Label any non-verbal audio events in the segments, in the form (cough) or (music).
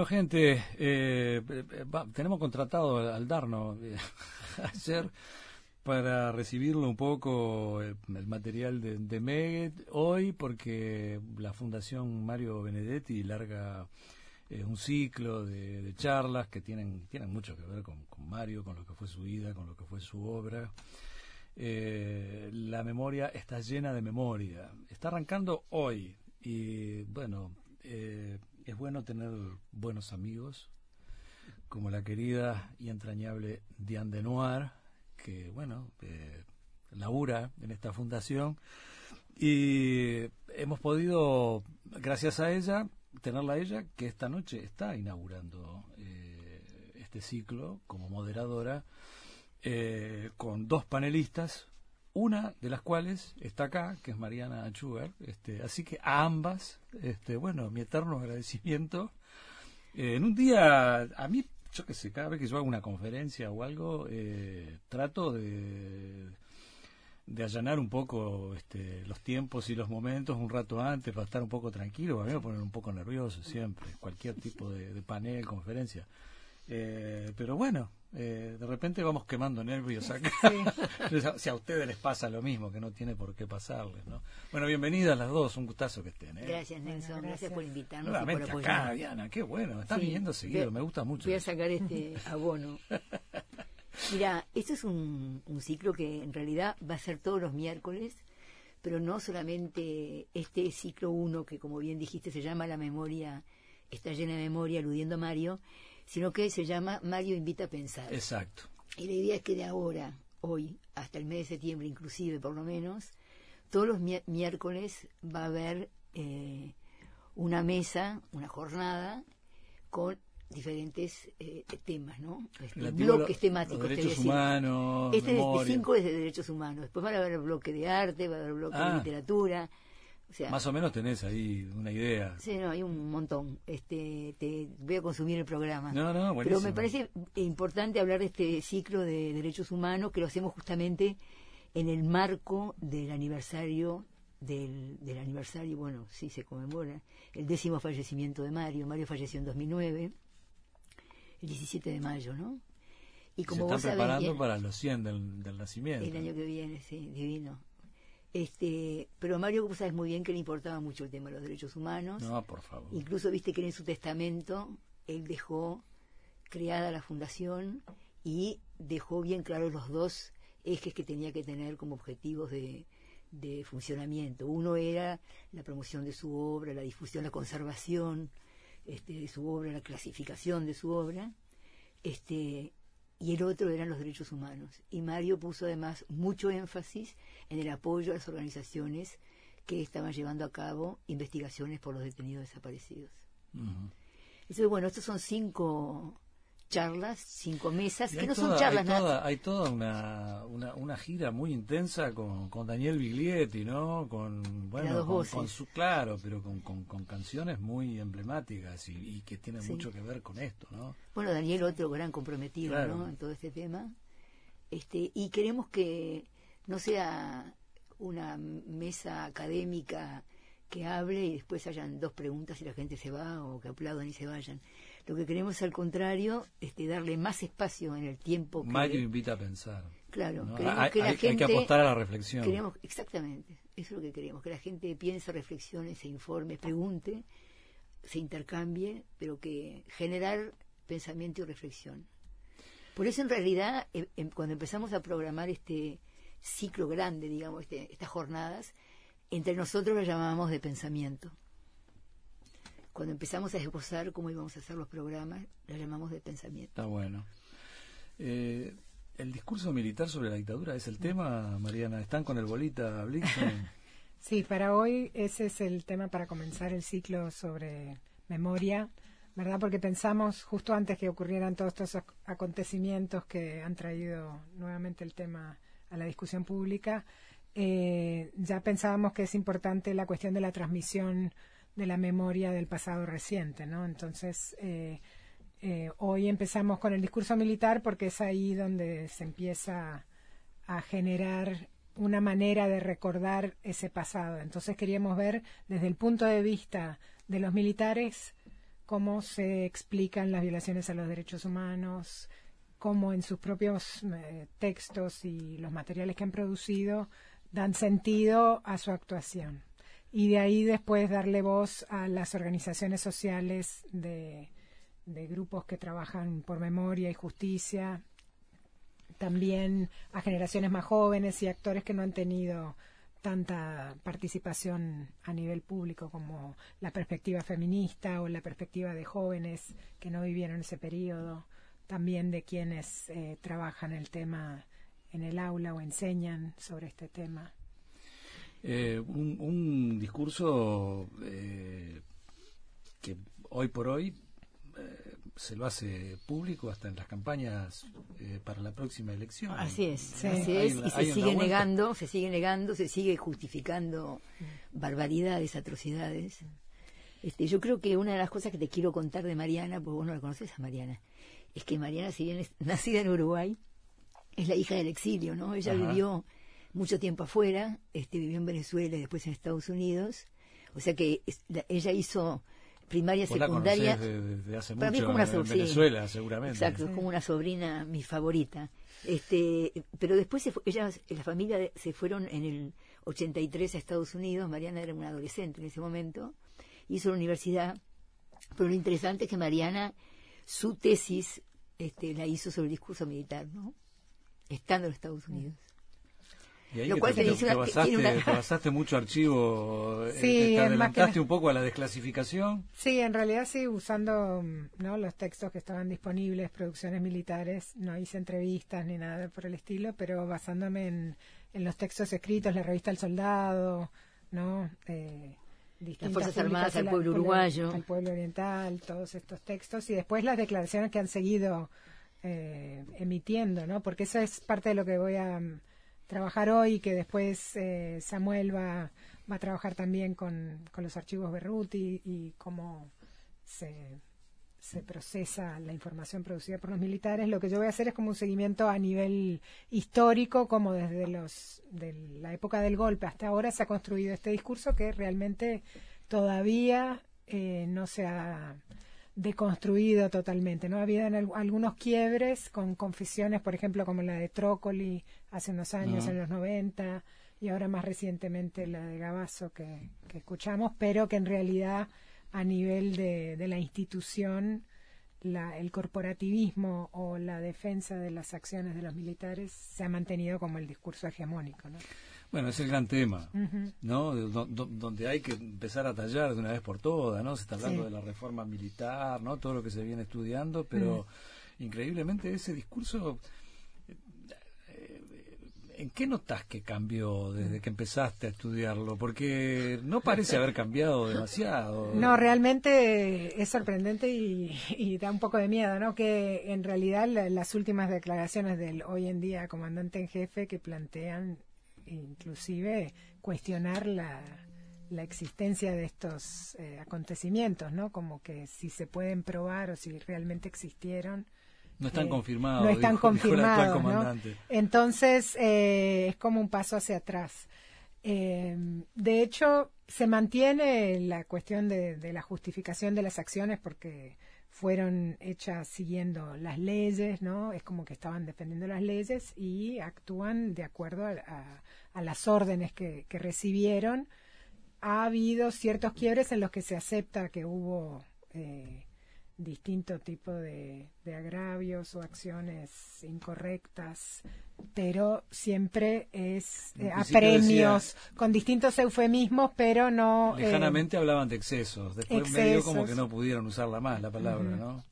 Bueno, gente, eh, tenemos contratado al Darno (laughs) ayer para recibirlo un poco el, material de, de hoy porque la Fundación Mario Benedetti larga eh, un ciclo de, charlas que tienen, tienen mucho que ver con, Mario, con lo que fue su vida, con lo que fue su obra. Eh, la memoria está llena de memoria. Está arrancando hoy y bueno, eh, es bueno tener buenos amigos como la querida y entrañable Diane de Noir, que bueno, labura en esta fundación. Y hemos podido, gracias a ella, tenerla a ella, que esta noche está inaugurando eh, este ciclo como moderadora, eh, con dos panelistas, una de las cuales está acá, que es Mariana Achugar, este, así que a ambas, este, bueno, mi eterno agradecimiento. Eh, en un día, a mí, yo qué sé, cada vez que yo hago una conferencia o algo, trato de de allanar un poco este, los tiempos y los momentos un rato antes para estar un poco tranquilo. A mí me ponen un poco nervioso siempre, cualquier tipo de, panel, conferencia. Eh, pero bueno, eh, de repente vamos quemando nervios acá. (laughs) si a ustedes les pasa lo mismo, que no tiene por qué pasarles. ¿no? Bueno, bienvenidas las dos, un gustazo que estén. ¿eh? Gracias, Nelson, gracias. por invitarnos. Nuevamente acá, Diana, qué bueno, están viniendo seguido, me gusta mucho. Voy a sacar este (laughs) abono. Mira, esto es un, ciclo que en realidad va a ser todos los miércoles, pero no solamente este ciclo 1, que como bien dijiste se llama La memoria, está llena de memoria, aludiendo a Mario, sino que se llama Mario invita a pensar. Exacto. Y la idea es que de ahora, hoy, hasta el mes de septiembre inclusive por lo menos, todos los miércoles va a haber eh, una mesa, una jornada con diferentes eh, temas, ¿no? Este, bloques temáticos. derechos humanos. Este, este cinco es de derechos humanos. Después va a haber bloque de arte, va a haber bloque de ah. literatura. O sea, Más o menos tenés ahí una idea. Sí, no, hay un montón. Este, te voy a consumir el programa. No, no, Pero me parece importante hablar de este ciclo de derechos humanos que lo hacemos justamente en el marco del aniversario del, del aniversario, bueno, sí se conmemora, el décimo fallecimiento de Mario. Mario falleció en 2009 el 17 de mayo, ¿no? Y como Se están preparando para los 100 del, nacimiento. El año que viene, sí, divino. Este, pero Mario, como sabes muy bien que le importaba mucho el tema de los derechos humanos. No, por favor. Incluso viste que en su testamento él dejó creada la fundación y dejó bien claros los dos ejes que tenía que tener como objetivos de, de funcionamiento. Uno era la promoción de su obra, la difusión, la conservación este, de su obra, la clasificación de su obra, este, y el otro eran los derechos humanos. Y Mario puso además mucho énfasis en el apoyo a las organizaciones que estaban llevando a cabo investigaciones por los detenidos desaparecidos. Entonces, bueno, estos son cinco charlas, cinco mesas, que no son charlas. Hay toda, hay toda una, una, una, gira muy intensa con, con Daniel Biglietti, ¿no? Con, bueno, con, su, claro, pero con, con, canciones muy emblemáticas y, que tienen mucho que ver con esto, ¿no? Bueno, Daniel otro gran comprometido, ¿no? En todo este tema. Este, y queremos que no sea una mesa académica que hable y después hayan dos preguntas y la gente se va o que aplaudan y se vayan. Lo que queremos al contrario, este, darle más espacio en el tiempo. Que, Mario invita a pensar. Claro, hay, que la gente, hay que apostar a la reflexión. Queremos, exactamente, eso es lo que queremos, que la gente piense, reflexione, se informe, pregunte, se intercambie, pero que generar pensamiento y reflexión. Por eso en realidad, em, em, cuando empezamos a programar este ciclo grande, digamos, este, estas jornadas, entre nosotros lo llamábamos de pensamiento cuando empezamos a esbozar cómo íbamos a hacer los programas, lo llamamos de pensamiento. Está bueno. Eh, ¿El discurso militar sobre la dictadura es el tema, Mariana? ¿Están con el bolita Blixen? (laughs) sí, para hoy ese es el tema para comenzar el ciclo sobre memoria, ¿verdad? Porque pensamos justo antes que ocurrieran todos estos acontecimientos que han traído nuevamente el tema a la discusión pública, eh, ya pensábamos que es importante la cuestión de la transmisión de la memoria del pasado reciente, ¿no? Entonces, eh, eh, hoy empezamos con el discurso militar porque es ahí donde se empieza a generar una manera de recordar ese pasado. Entonces queríamos ver desde el punto de vista de los militares cómo se explican las violaciones a los derechos humanos, cómo en sus propios eh, textos y los materiales que han producido dan sentido a su actuación. Y de ahí después darle voz a las organizaciones sociales de, grupos que trabajan por memoria y justicia, también a generaciones más jóvenes y actores que no han tenido tanta participación a nivel público como la perspectiva feminista o la perspectiva de jóvenes que no vivieron ese periodo, también de quienes eh, trabajan el tema en el aula o enseñan sobre este tema. Eh, un, discurso eh, que hoy por hoy se lo hace público hasta en las campañas eh, para la próxima elección. Así es, así es, y se sigue negando, se sigue negando, se sigue justificando barbaridades, atrocidades. Este, yo creo que una de las cosas que te quiero contar de Mariana, porque vos no la conoces a Mariana, es que Mariana, si bien es nacida en Uruguay, es la hija del exilio, ¿no? Ella vivió mucho tiempo afuera, este, vivió en Venezuela y después en Estados Unidos, o sea que ella hizo primaria, secundaria. desde hace para mucho, una en Venezuela, seguramente. Exacto, es como una sobrina, mi favorita. Este, pero después se ella, la familia se fueron en el 83 a Estados Unidos. Mariana era una adolescente en ese momento. Hizo la universidad. Pero lo interesante es que Mariana, su tesis, este, la hizo sobre el discurso militar, ¿no? Estando en Estados Unidos. Y ahí lo cual te, (laughs) te, basaste, mucho archivo, eh, sí, te adelantaste un poco a la desclasificación. Sí, en realidad sí, usando ¿no? los textos que estaban disponibles, producciones militares, no hice entrevistas ni nada por el estilo, pero basándome en, en los textos escritos, la revista El Soldado, ¿no? Eh, las Fuerzas Armadas al pueblo uruguayo. Al pueblo oriental, todos estos textos, y después las declaraciones que han seguido eh, emitiendo, ¿no? Porque eso es parte de lo que voy a trabajar hoy, que después eh, Samuel va, va a trabajar también con, con los archivos Berruti y cómo se, se procesa la información producida por los militares, lo que yo voy a hacer es como un seguimiento a nivel histórico, como desde los de la época del golpe hasta ahora se ha construido este discurso que realmente todavía eh, no se ha deconstruido totalmente. ¿no? Ha habido algunos quiebres con confesiones, por ejemplo, como la de Trócoli hace unos años, en los 90, y ahora más recientemente la de Gabazo que, escuchamos, pero que en realidad a nivel de, de la institución, la, el corporativismo o la defensa de las acciones de los militares se ha mantenido como el discurso hegemónico. ¿no? Bueno, es el gran tema, ¿no? donde hay que empezar a tallar de una vez por todas, ¿no? Se está hablando de la reforma militar, ¿no? Todo lo que se viene estudiando, pero increíblemente ese discurso, eh, ¿en qué notas que cambió desde que empezaste a estudiarlo? Porque no parece haber cambiado demasiado. No, realmente es sorprendente y, da un poco de miedo, ¿no? Que en realidad las últimas declaraciones del hoy en día comandante en jefe que plantean inclusive cuestionar la, la existencia de estos eh, acontecimientos, ¿no? Como que si se pueden probar o si realmente existieron. No están eh, confirmados. No están confirmados. ¿no? Entonces eh, es como un paso hacia atrás. de hecho, se mantiene la cuestión de, de, la justificación de las acciones porque fueron hechas siguiendo las leyes, ¿no? Es como que estaban defendiendo las leyes y actúan de acuerdo a, las órdenes que, recibieron. Ha habido ciertos quiebres en los que se acepta que hubo eh, distinto tipo de, agravios o acciones incorrectas, pero siempre es eh, a premios, con distintos eufemismos, pero no... Eh, Lejanamente hablaban de excesos, después medio como que no pudieron usarla más la palabra, ¿no?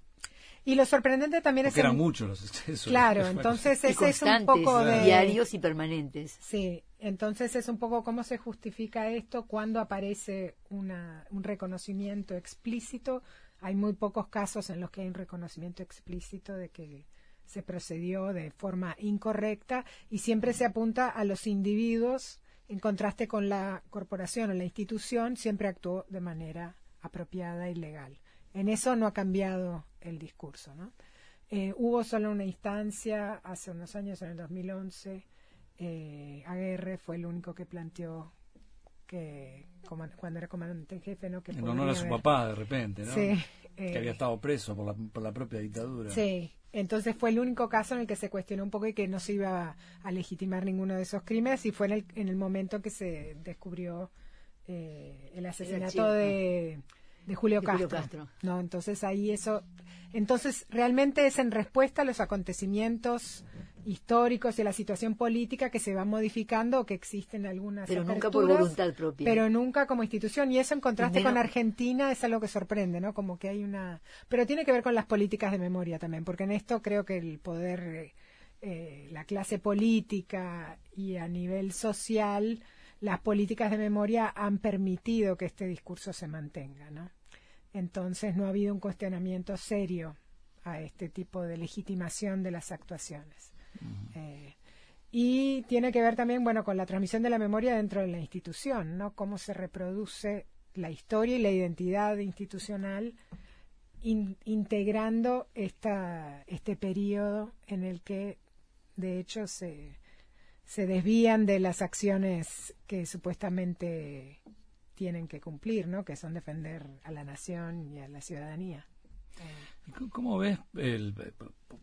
Y lo sorprendente también es que eran muchos los excesos. Claro, (laughs) entonces ese es un poco de diarios y permanentes. Sí, entonces es un poco cómo se justifica esto cuando aparece una, un reconocimiento explícito hay muy pocos casos en los que hay un reconocimiento explícito de que se procedió de forma incorrecta y siempre se apunta a los individuos en contraste con la corporación o la institución siempre actuó de manera apropiada y legal. En eso no ha cambiado el discurso. ¿no? Eh, hubo solo una instancia hace unos años, en el 2011, eh, Aguerre fue el único que planteó que cuando era comandante en jefe, ¿no? Que en honor a su papá, de repente, ¿no? Sí, que había estado preso por la, por la propia dictadura. Sí, entonces fue el único caso en el que se cuestionó un poco y que no se iba a, legitimar ninguno de esos crímenes y fue en el, en el momento que se descubrió eh, el asesinato de, de, Julio, Castro. No, entonces ahí eso, entonces realmente es en respuesta a los acontecimientos históricos y la situación política que se va modificando o que existen algunas pero nunca por voluntad propia. pero nunca como institución. Y eso en contraste con Argentina es algo que sorprende no como que hay una pero tiene que ver con las políticas de memoria también porque en esto creo que el poder eh, la clase política y a nivel social las políticas de memoria han permitido que este discurso se mantenga no entonces no ha habido un cuestionamiento serio a este tipo de legitimación de las actuaciones eh, y tiene que ver también, bueno, con la transmisión de la memoria dentro de la institución, ¿no? Cómo se reproduce la historia y la identidad institucional integrando esta, este periodo en el que, de hecho, se, se desvían de las acciones que supuestamente tienen que cumplir, ¿no? Que son defender a la nación y a la ciudadanía. ¿Cómo ves el,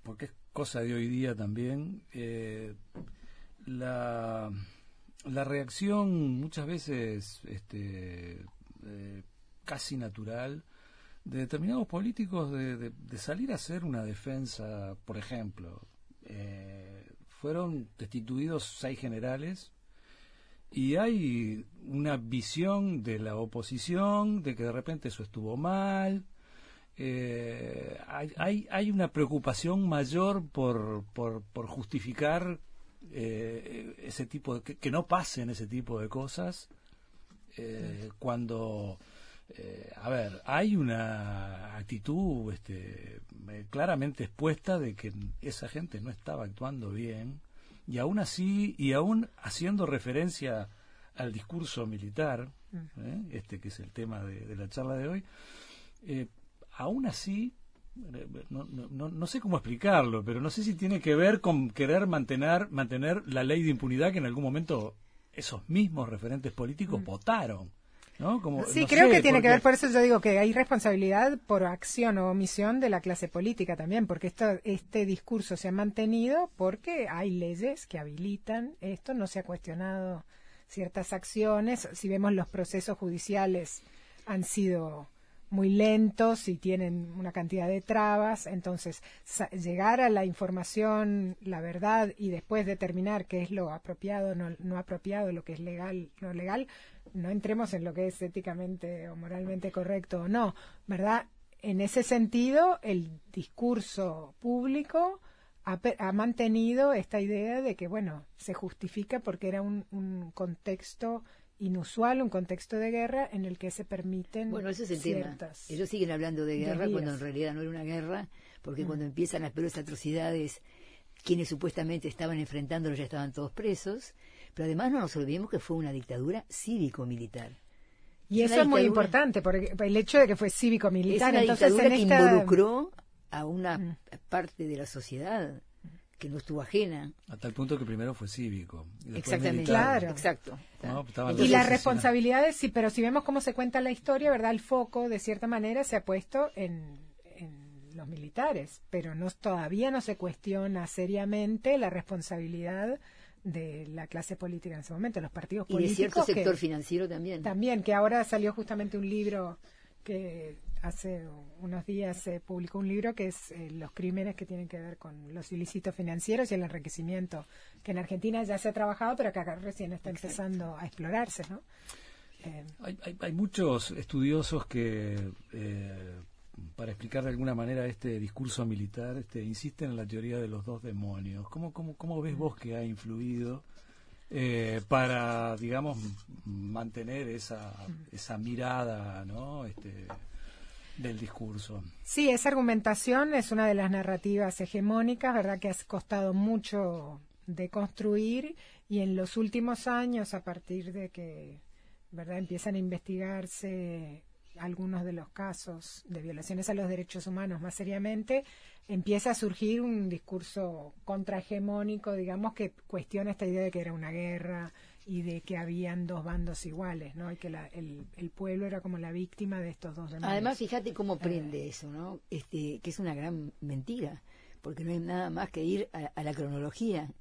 porque cosa de hoy día también, eh, la, la, reacción muchas veces este, eh, casi natural de determinados políticos de, salir a hacer una defensa, por ejemplo, eh, fueron destituidos seis generales y hay una visión de la oposición de que de repente eso estuvo mal, eh, hay, hay, una preocupación mayor por, por, por justificar eh, ese tipo de, que, no pasen ese tipo de cosas eh, cuando eh, a ver hay una actitud este, claramente expuesta de que esa gente no estaba actuando bien y aún así y aún haciendo referencia al discurso militar mm. este que es el tema de, de la charla de hoy aún así, no, no, no, sé cómo explicarlo, pero no sé si tiene que ver con querer mantener, mantener la ley de impunidad que en algún momento esos mismos referentes políticos mm. votaron. ¿no? Como, sí, creo que tiene que ver, por eso yo digo que hay responsabilidad por acción o omisión de la clase política también, porque esto, este discurso se ha mantenido porque hay leyes que habilitan esto, no se ha cuestionado ciertas acciones, si vemos los procesos judiciales han sido muy lentos y tienen una cantidad de trabas, entonces llegar a la información, la verdad y después determinar qué es lo apropiado, no, no apropiado, lo que es legal, no legal, no entremos en lo que es éticamente o moralmente correcto o no, ¿verdad? En ese sentido, el discurso público ha, ha mantenido esta idea de que, bueno, se justifica porque era un, un contexto inusual, un contexto de guerra en el que se permiten. Bueno, ese es el tema. Ellos siguen hablando de guerra cuando en realidad no era una guerra, porque mm. cuando empiezan las peores atrocidades, quienes supuestamente estaban enfrentándolos ya estaban todos presos, pero además no nos olvidemos que fue una dictadura cívico-militar. Y eso es muy importante, porque el hecho de que fue cívico-militar, entonces dictadura que involucró a una mm. parte de la sociedad que no estuvo ajena. A tal punto que primero fue cívico. Exactamente, claro. Exacto. y las responsabilidades, sí, pero si vemos cómo se cuenta la historia, ¿verdad? El foco, de cierta manera, se ha puesto en, los militares, pero no todavía no se cuestiona seriamente la responsabilidad de la clase política en ese momento, los partidos políticos. Y de cierto sector financiero también. También, que ahora salió justamente un libro que hace unos días se publicó un libro que es eh, los crímenes que tienen que ver con los ilícitos financieros y el enriquecimiento, que en Argentina ya se ha trabajado, pero que acá recién está empezando a explorarse, ¿no? Eh, hay, muchos estudiosos que, eh, para explicar de alguna manera este discurso militar, este, insisten en la teoría de los dos demonios. ¿Cómo, cómo, cómo ves vos que ha influido? para, digamos, mantener esa, esa mirada, ¿no? Este, del discurso. Sí, esa argumentación es una de las narrativas hegemónicas, ¿verdad? Que ha costado mucho de construir y en los últimos años, a partir de que, ¿verdad? Empiezan a investigarse algunos de los casos de violaciones a los derechos humanos más seriamente, empieza a surgir un discurso contrahegemónico, digamos, que cuestiona esta idea de que era una guerra y de que habían dos bandos iguales, ¿no? Y que el, el, pueblo era como la víctima de estos dos demonios. Además, fíjate cómo prende eso, ¿no? Este, que es una gran mentira, porque no hay nada más que ir a, la cronología.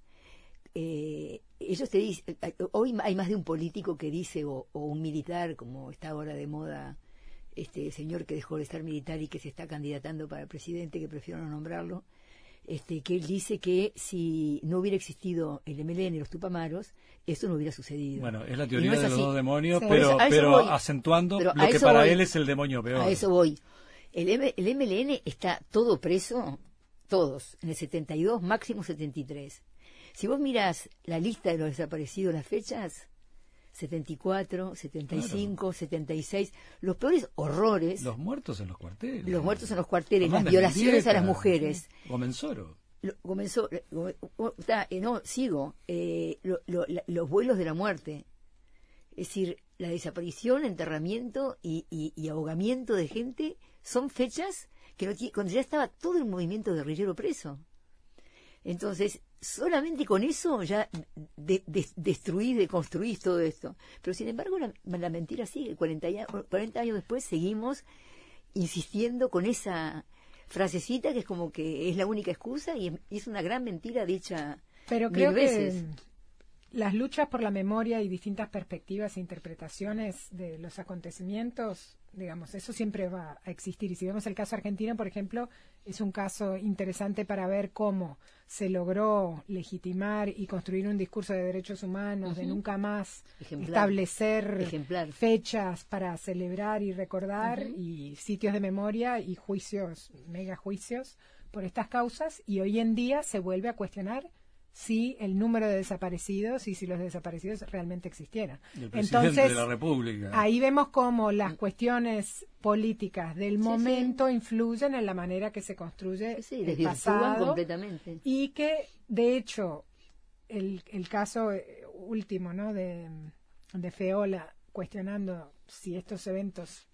Eh, ellos te dicen, hoy hay más de un político que dice, o, o, un militar, como está ahora de moda, este señor que dejó de estar militar y que se está candidatando para presidente, que prefiero no nombrarlo, este, que él dice que si no hubiera existido el MLN y los Tupamaros, eso no hubiera sucedido. Bueno, es la teoría de los dos demonios, pero, pero acentuando lo que para él es el demonio peor. A eso voy. El, el MLN está todo preso, todos, en el 72, máximo 73. Si vos miras la lista de los desaparecidos, las fechas, 74, 75, 76, los peores horrores. Los muertos en los cuarteles. Los muertos en los cuarteles, las violaciones a las mujeres. Gomenzoro. comenzó, eh, eh, no, sigo, eh, los vuelos de la muerte. Es decir, la desaparición, enterramiento y, y, ahogamiento de gente son fechas que no, cuando ya estaba todo el movimiento guerrillero preso. Entonces, solamente con eso ya de, de, destruís, deconstruís todo esto. Pero sin embargo, la, mentira sigue. 40, años después seguimos insistiendo con esa frasecita que es como que es la única excusa y es una gran mentira dicha Pero creo que las luchas por la memoria y distintas perspectivas e interpretaciones de los acontecimientos digamos, eso siempre va a existir. Y si vemos el caso argentino, por ejemplo, es un caso interesante para ver cómo se logró legitimar y construir un discurso de derechos humanos, de nunca más establecer fechas para celebrar y recordar y sitios de memoria y juicios, mega juicios por estas causas. Y hoy en día se vuelve a cuestionar si el número de desaparecidos y si los desaparecidos realmente existieran. Entonces, de la República. ahí vemos cómo las cuestiones políticas del momento influyen en la manera que se construye el pasado completamente. y que de hecho el, el caso eh, último ¿no? de, de Feola cuestionando si estos eventos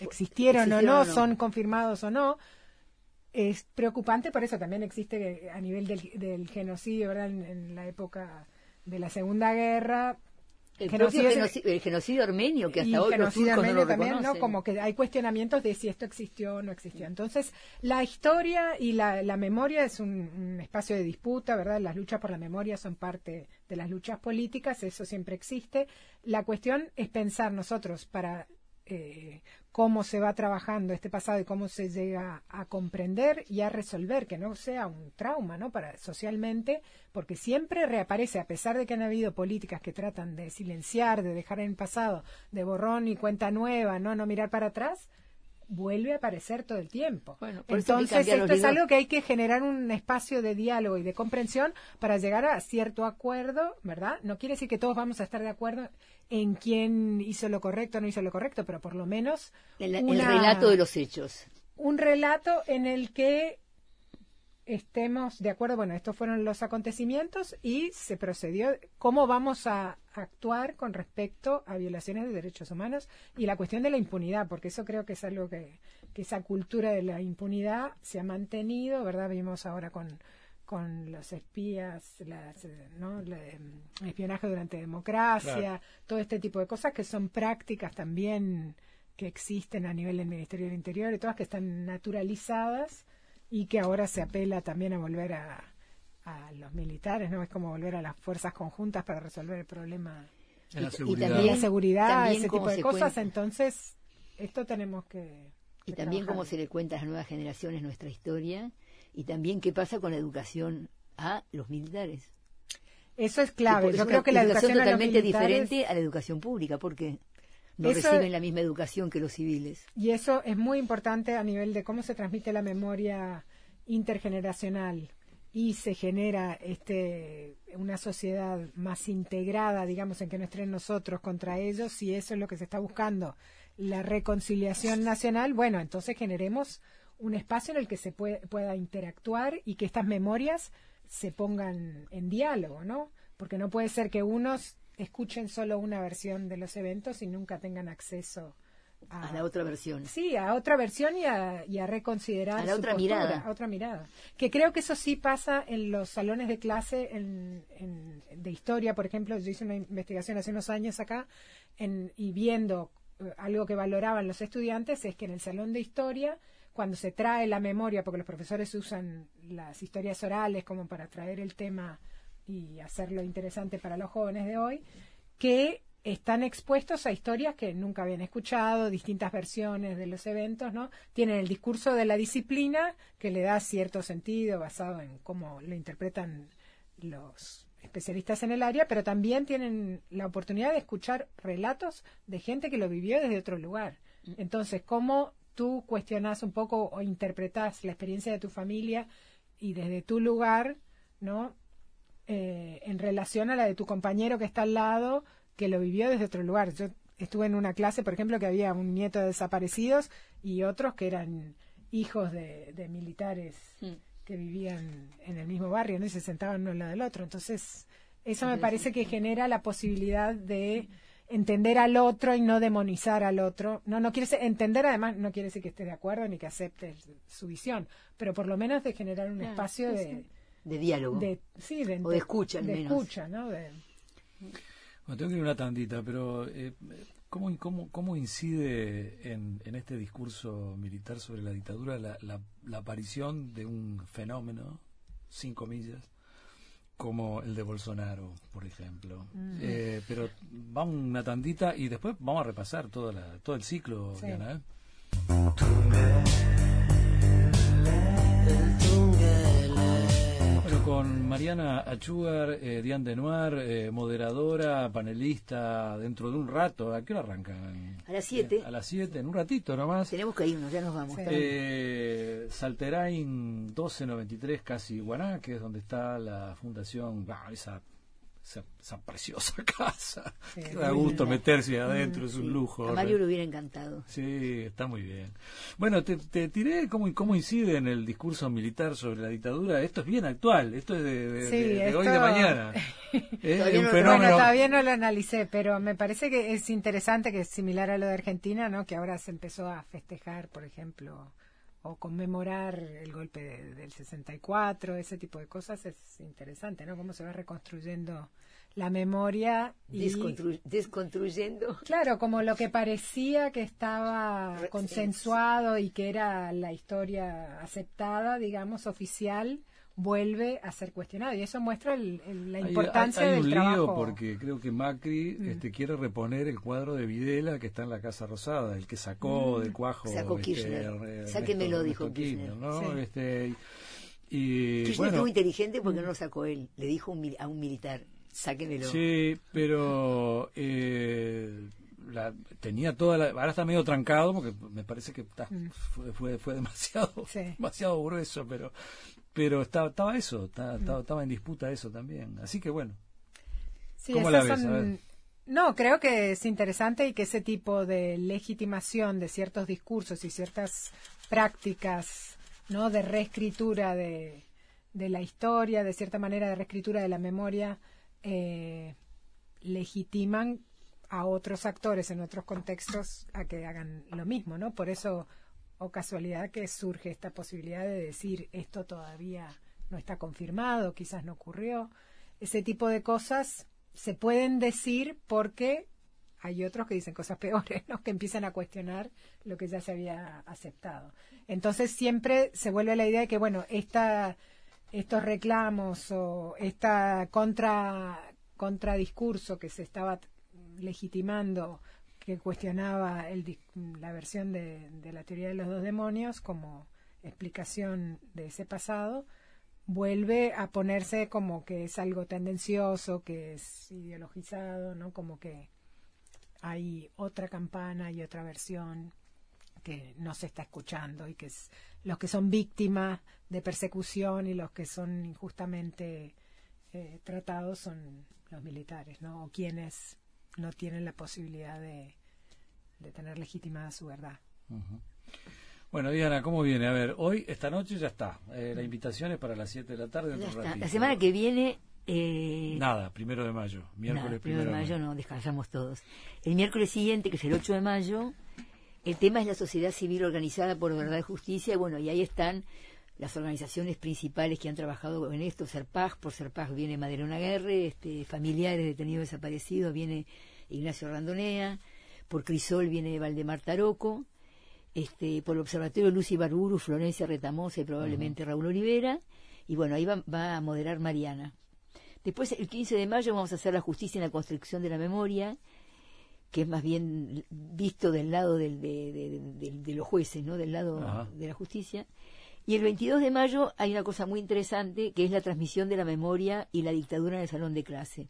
existieron, o no, son confirmados o no, es preocupante, por eso también existe a nivel del, genocidio, ¿verdad? En, la época de la Segunda Guerra. El, genocidio, armenio, que hasta hoy genocidio armenio también, ¿no? Como que hay cuestionamientos de si esto existió o no existió. Entonces, la historia y la, la memoria es un, un, espacio de disputa, ¿verdad? Las luchas por la memoria son parte de las luchas políticas, eso siempre existe. La cuestión es pensar nosotros para eh, cómo se va trabajando este pasado y cómo se llega a comprender y a resolver, que no sea un trauma, ¿no? Para socialmente, porque siempre reaparece, a pesar de que han habido políticas que tratan de silenciar, de dejar en el pasado, de borrón y cuenta nueva, no, no mirar para atrás, vuelve a aparecer todo el tiempo. Entonces, esto es algo que hay que generar un espacio de diálogo y de comprensión para llegar a cierto acuerdo, ¿verdad? No quiere decir que todos vamos a estar de acuerdo en quién hizo lo correcto o no hizo lo correcto, pero por lo menos... El, relato de los hechos. Un relato en el que estemos de acuerdo, bueno, estos fueron los acontecimientos y se procedió, cómo vamos a actuar con respecto a violaciones de derechos humanos y la cuestión de la impunidad, porque eso creo que es algo que, que esa cultura de la impunidad se ha mantenido, ¿verdad? Vimos ahora con, con los espías, las, ¿no? el em, espionaje durante democracia, todo este tipo de cosas que son prácticas también que existen a nivel del Ministerio del Interior y todas que están naturalizadas y que ahora se apela también a volver a, a los militares, ¿no? Es como volver a las fuerzas conjuntas para resolver el problema de la seguridad, y también, la seguridad ese tipo de cosas. Entonces, esto tenemos que. y también cómo se le cuenta a las nuevas generaciones nuestra historia y también qué pasa con la educación a los militares. Eso es clave. Yo creo que la educación totalmente diferente a la educación pública, porque no reciben la misma educación que los civiles. Y eso es muy importante a nivel de cómo se transmite la memoria intergeneracional y se genera este una sociedad más integrada, digamos, en que no estén nosotros contra ellos, si eso es lo que se está buscando, la reconciliación nacional, bueno, entonces generemos un espacio en el que se pueda interactuar y que estas memorias se pongan en diálogo, ¿no? Porque no puede ser que unos escuchen solo una versión de los eventos y nunca tengan acceso la otra versión. Sí, a otra versión y a, y a reconsiderar. A la otra mirada. A otra mirada. Que creo que eso sí pasa en los salones de clase en, de historia, por ejemplo. Yo hice una investigación hace unos años acá en, y viendo eh, algo que valoraban los estudiantes es que en el salón de historia cuando se trae la memoria, porque los profesores usan las historias orales como para traer el tema y hacerlo interesante para los jóvenes de hoy, que están expuestos a historias que nunca habían escuchado, distintas versiones de los eventos, ¿no? Tienen el discurso de la disciplina que le da cierto sentido basado en cómo lo interpretan los especialistas en el área, pero también tienen la oportunidad de escuchar relatos de gente que lo vivió desde otro lugar. Entonces, ¿cómo tú cuestionas un poco o interpretas la experiencia de tu familia y desde tu lugar, ¿no? Eh, en relación a la de tu compañero que está al lado, que lo vivió desde otro lugar. Yo estuve en una clase, por ejemplo, que había un nieto de desaparecidos y otros que eran hijos de, militares mm. que vivían en el mismo barrio ¿no? y se sentaban uno al lado del otro. Entonces, eso me parece que genera la posibilidad de entender al otro y no demonizar al otro. No, no quiere entender además no quiere decir que esté de acuerdo ni que acepte su visión, pero por lo menos de generar un espacio de, de diálogo. sí, de, o de escucha, de escucha, ¿no? Tengo que ir una tandita, pero eh, ¿cómo, cómo, cómo incide en, en, este discurso militar sobre la dictadura la, la, aparición de un fenómeno, sin comillas, como el de Bolsonaro, por ejemplo? Eh, pero vamos una tandita y después vamos a repasar todo, la, todo el ciclo, Diana. ¿eh? Con Mariana Achugar, eh, Diane Denoir, eh, moderadora, panelista, dentro de un rato. ¿A qué hora arrancan? A las 7. Eh, a las 7, en un ratito nomás. Tenemos que irnos, ya nos vamos. Eh, Salterain 1293, casi Guaná, que es donde está la fundación, esa esa, preciosa (laughs) casa. da gusto meterse adentro, es un lujo. A Mario le hubiera encantado. Sí, está muy bien. Bueno, te, te tiré cómo, cómo incide en el discurso militar sobre la dictadura. Esto es bien actual, esto es de, hoy de mañana. (laughs) todavía, no, todavía no lo analicé, pero me parece que es interesante que es similar a lo de Argentina, ¿no? que ahora se empezó a festejar, por ejemplo o conmemorar el golpe del 64, ese tipo de cosas es interesante, ¿no? Cómo se va reconstruyendo la memoria y desconstruyendo. Claro, como lo que parecía que estaba consensuado y que era la historia aceptada, digamos, oficial, vuelve a ser cuestionado y eso muestra la importancia hay, hay, hay un lío porque creo que Macri mm. este, quiere reponer el cuadro de Videla que está en la Casa Rosada, el que sacó mm. del cuajo. Sacó este, Kirchner. Sáquemelo, dijo Kirchner. ¿no? Este, y, Kirchner bueno, estuvo inteligente porque no lo sacó él, le dijo a un militar, sáquemelo. Sí, pero eh, la, tenía toda la, ahora está medio trancado porque me parece que mm. fue, fue, fue demasiado (laughs) demasiado grueso pero pero estaba, estaba eso, estaba, estaba, en disputa eso también. Así que bueno. ¿Cómo la ves? No, creo que es interesante y que ese tipo de legitimación de ciertos discursos y ciertas prácticas ¿no? de reescritura de, de la historia, de cierta manera de reescritura de la memoria, eh, legitiman a otros actores en otros contextos a que hagan lo mismo, ¿no? Por eso o casualidad que surge esta posibilidad de decir esto todavía no está confirmado, quizás no ocurrió. Ese tipo de cosas se pueden decir porque hay otros que dicen cosas (laughs) peores, ¿no? que empiezan a cuestionar lo que ya se había aceptado. Entonces siempre se vuelve la idea de que, bueno, esta, estos reclamos o esta contra, contradiscurso que se estaba legitimando que cuestionaba el, la versión de, la teoría de los dos demonios como explicación de ese pasado, vuelve a ponerse como que es algo tendencioso, que es ideologizado, ¿no? Como que hay otra campana y otra versión que no se está escuchando y que es los que son víctimas de persecución y los que son injustamente eh, tratados son los militares, ¿no? O quienes no tienen la posibilidad de, de tener legitimada su verdad. Bueno, Diana, ¿cómo viene? A ver, hoy, esta noche ya está. Eh, la invitación es para las 7 de la tarde. La semana que viene... Eh, nada, primero de mayo. Miércoles primero, de mayo, no, descansamos todos. El miércoles siguiente, que es el 8 de mayo, El tema es la sociedad civil organizada por verdad y justicia, y bueno, y ahí están las organizaciones principales que han trabajado en esto, Serpag, por Serpag viene Madelona Guerre, este, familiares detenidos desaparecidos, viene Ignacio Randonea, por Crisol viene Valdemar Taroco, este, por el Observatorio Lucy Barburu, Florencia Retamosa y probablemente Raúl Olivera, y bueno, ahí va, va, a moderar Mariana. Después, el 15 de mayo, vamos a hacer la justicia en la construcción de la memoria, que es más bien visto del lado del, de, los jueces, ¿no? Del lado de la justicia. Y el 22 de mayo hay una cosa muy interesante, que es la transmisión de la memoria y la dictadura en el salón de clase.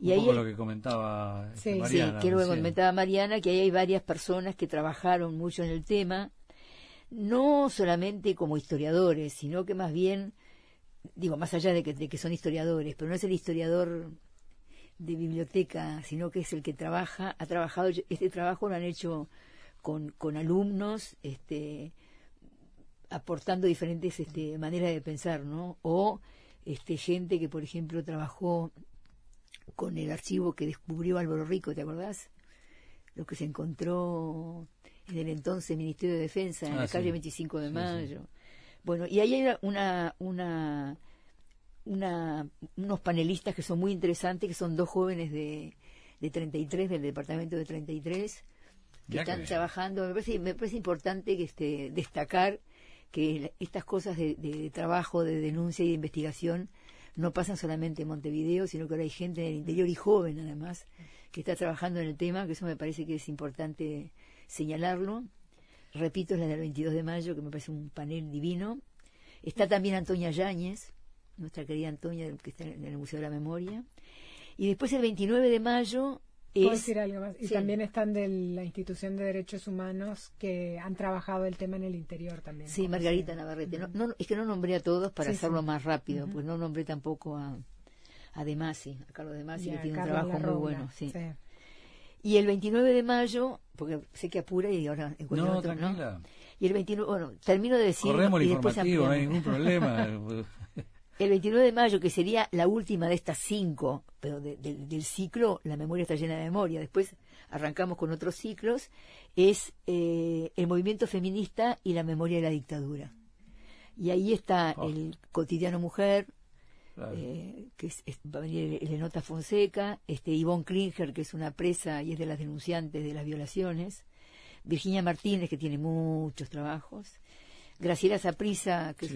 Y Un ahí lo que comentaba este, Mariana. Sí, que lo que comentaba Mariana, que ahí hay varias personas que trabajaron mucho en el tema, no solamente como historiadores, sino que más bien, digo, más allá de que, de que son historiadores, pero no es el historiador de biblioteca, sino que es el que trabaja, ha trabajado, este trabajo lo han hecho con, con alumnos, este, aportando diferentes este, maneras de pensar, ¿no? O este, gente que, por ejemplo, trabajó con el archivo que descubrió Álvaro Rico, ¿te acordás? Lo que se encontró en el entonces Ministerio de Defensa, en ah, la calle 25 de Mayo. Bueno, y ahí hay una, una, una, unos panelistas que son muy interesantes, que son dos jóvenes de, de 33, del departamento de 33, que están trabajando. Me parece, me parece importante que este, destacar que estas cosas de, trabajo, de denuncia y de investigación no pasan solamente en Montevideo, sino que ahora hay gente en el interior y joven además que está trabajando en el tema, que eso me parece que es importante señalarlo. Repito, es la del 22 de mayo, que me parece un panel divino. Está también Antonia Yáñez, nuestra querida Antonia, que está en el Museo de la Memoria. Y después el 29 de mayo decir algo más? Y también están de la Institución de Derechos Humanos que han trabajado el tema en el interior también. Sí, Margarita Navarrete. no, es que no nombré a todos para hacerlo más rápido, pues no nombré tampoco a, a De Masi, a Carlos De Masi, que tiene un trabajo muy bueno. Sí. Y el 29 de mayo, porque sé que apura y ahora encuentro no, otro, ¿no? Y el 29, bueno, termino de decir... Corremos el informativo, no hay ningún problema. (laughs) El 29 de mayo, que sería la última de estas cinco, pero del ciclo, la memoria está llena de memoria. Después arrancamos con otros ciclos, es eh, el movimiento feminista y la memoria de la dictadura. Y ahí está oh. el cotidiano mujer, eh, que va a venir Elenota Fonseca, este Ivonne Klinger, que es una presa y es de las denunciantes de las violaciones, Virginia Martínez, que tiene muchos trabajos, Graciela Saprisa, que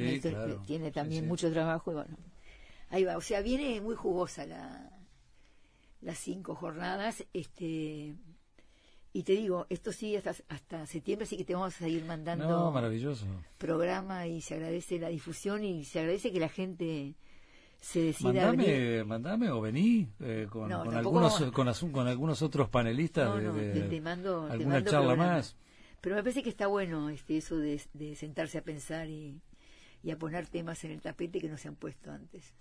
tiene también mucho trabajo, y bueno, ahí va. O sea, viene muy jugosa la, las cinco jornadas, este y te digo, esto sigue hasta, hasta septiembre, así que te vamos a seguir mandando maravilloso. programa y se agradece la difusión y se agradece que la gente se decida mandame, Mandame o vení eh, con, algunos, con, algunos otros panelistas de, mando, alguna charla más. Pero me parece que está bueno este, eso de, sentarse a pensar y, a poner temas en el tapete que no se han puesto antes.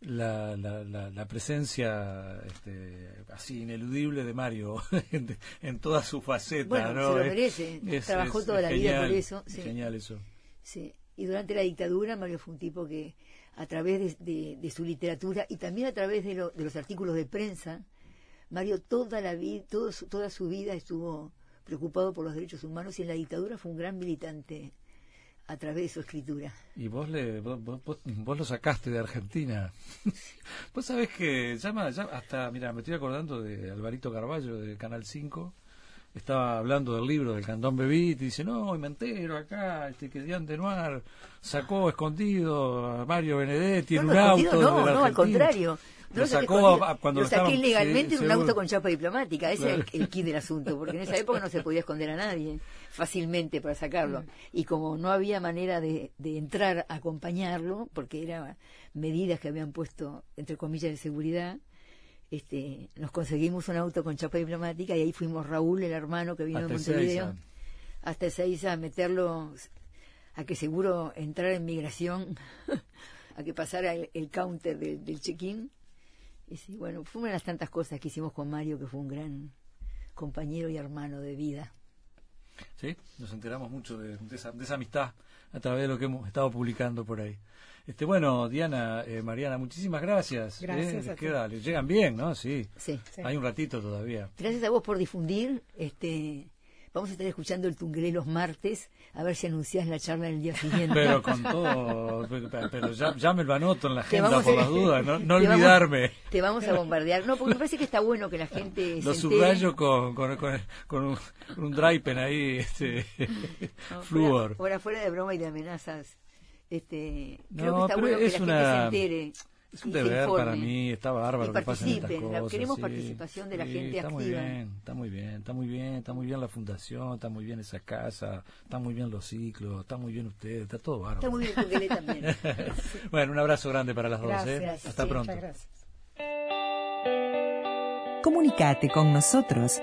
La, la, la, presencia este, así ineludible de Mario (laughs) en, toda su faceta. Bueno, ¿no? se lo merece. Trabajó toda la vida por eso. Sí. Genial eso. Sí. Y durante la dictadura Mario fue un tipo que a través de, su literatura y también a través de, de, los artículos de prensa, Mario toda la vida, toda su vida estuvo preocupado por los derechos humanos y en la dictadura fue un gran militante a través de su escritura. Y vos, le, vos, lo sacaste de Argentina. (laughs) vos sabés que llama, hasta, mira, me estoy acordando de Alvarito Carballo de Canal 5. Estaba hablando del libro del Cantón Bebit y dice, no, me entero acá, este que Diane Noir sacó escondido a Mario Benedetti en un auto. No, no, al contrario. Lo, sacó cuando lo, saqué ilegalmente en un auto con chapa diplomática. Ese es el, kit del asunto, porque en esa época no se podía esconder a nadie fácilmente para sacarlo. Y como no había manera de, entrar a acompañarlo, porque eran medidas que habían puesto, entre comillas, de seguridad, este, nos conseguimos un auto con chapa diplomática y ahí fuimos Raúl, el hermano que vino de Montevideo, hasta Ezeiza a meterlo, a que seguro entrara en migración, (laughs) a que pasara el, counter del check-in y sí, bueno, fue una de las tantas cosas que hicimos con Mario, que fue un gran compañero y hermano de vida. Sí, nos enteramos mucho de, esa, amistad a través de lo que hemos estado publicando por ahí. Este, bueno, Diana, eh, Mariana, muchísimas gracias. ¿eh? Gracias. les, llegan bien, ¿no? Sí. sí. Hay un ratito todavía. Gracias a vos por difundir. Este, Vamos a estar escuchando el Tunguelé los martes, a ver si anuncias la charla el día siguiente. Pero con todo, pero ya, ya me lo anoto en la agenda por las dudas, no, no olvidarme. te vamos a bombardear. No, porque me parece que está bueno que la gente Lo subrayo con, con, con, un, un pen ahí, este, flúor. Fuera, fuera de broma y de amenazas. Este, creo que está bueno que la gente se entere es un deber para mí, está bárbaro que pasen estas cosas. Queremos participación de la gente está Muy bien, está muy bien, está muy bien, está muy bien la fundación, está muy bien esa casa, está muy bien los ciclos, está muy bien ustedes, está todo bárbaro. Está muy bien Tunguelé también. (laughs) bueno, un abrazo grande para las dos. ¿eh? Hasta pronto. gracias. Comunicate con nosotros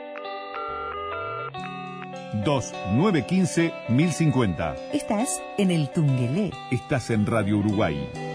2915 1050. Estás en el Tungelé. Estás en Radio Uruguay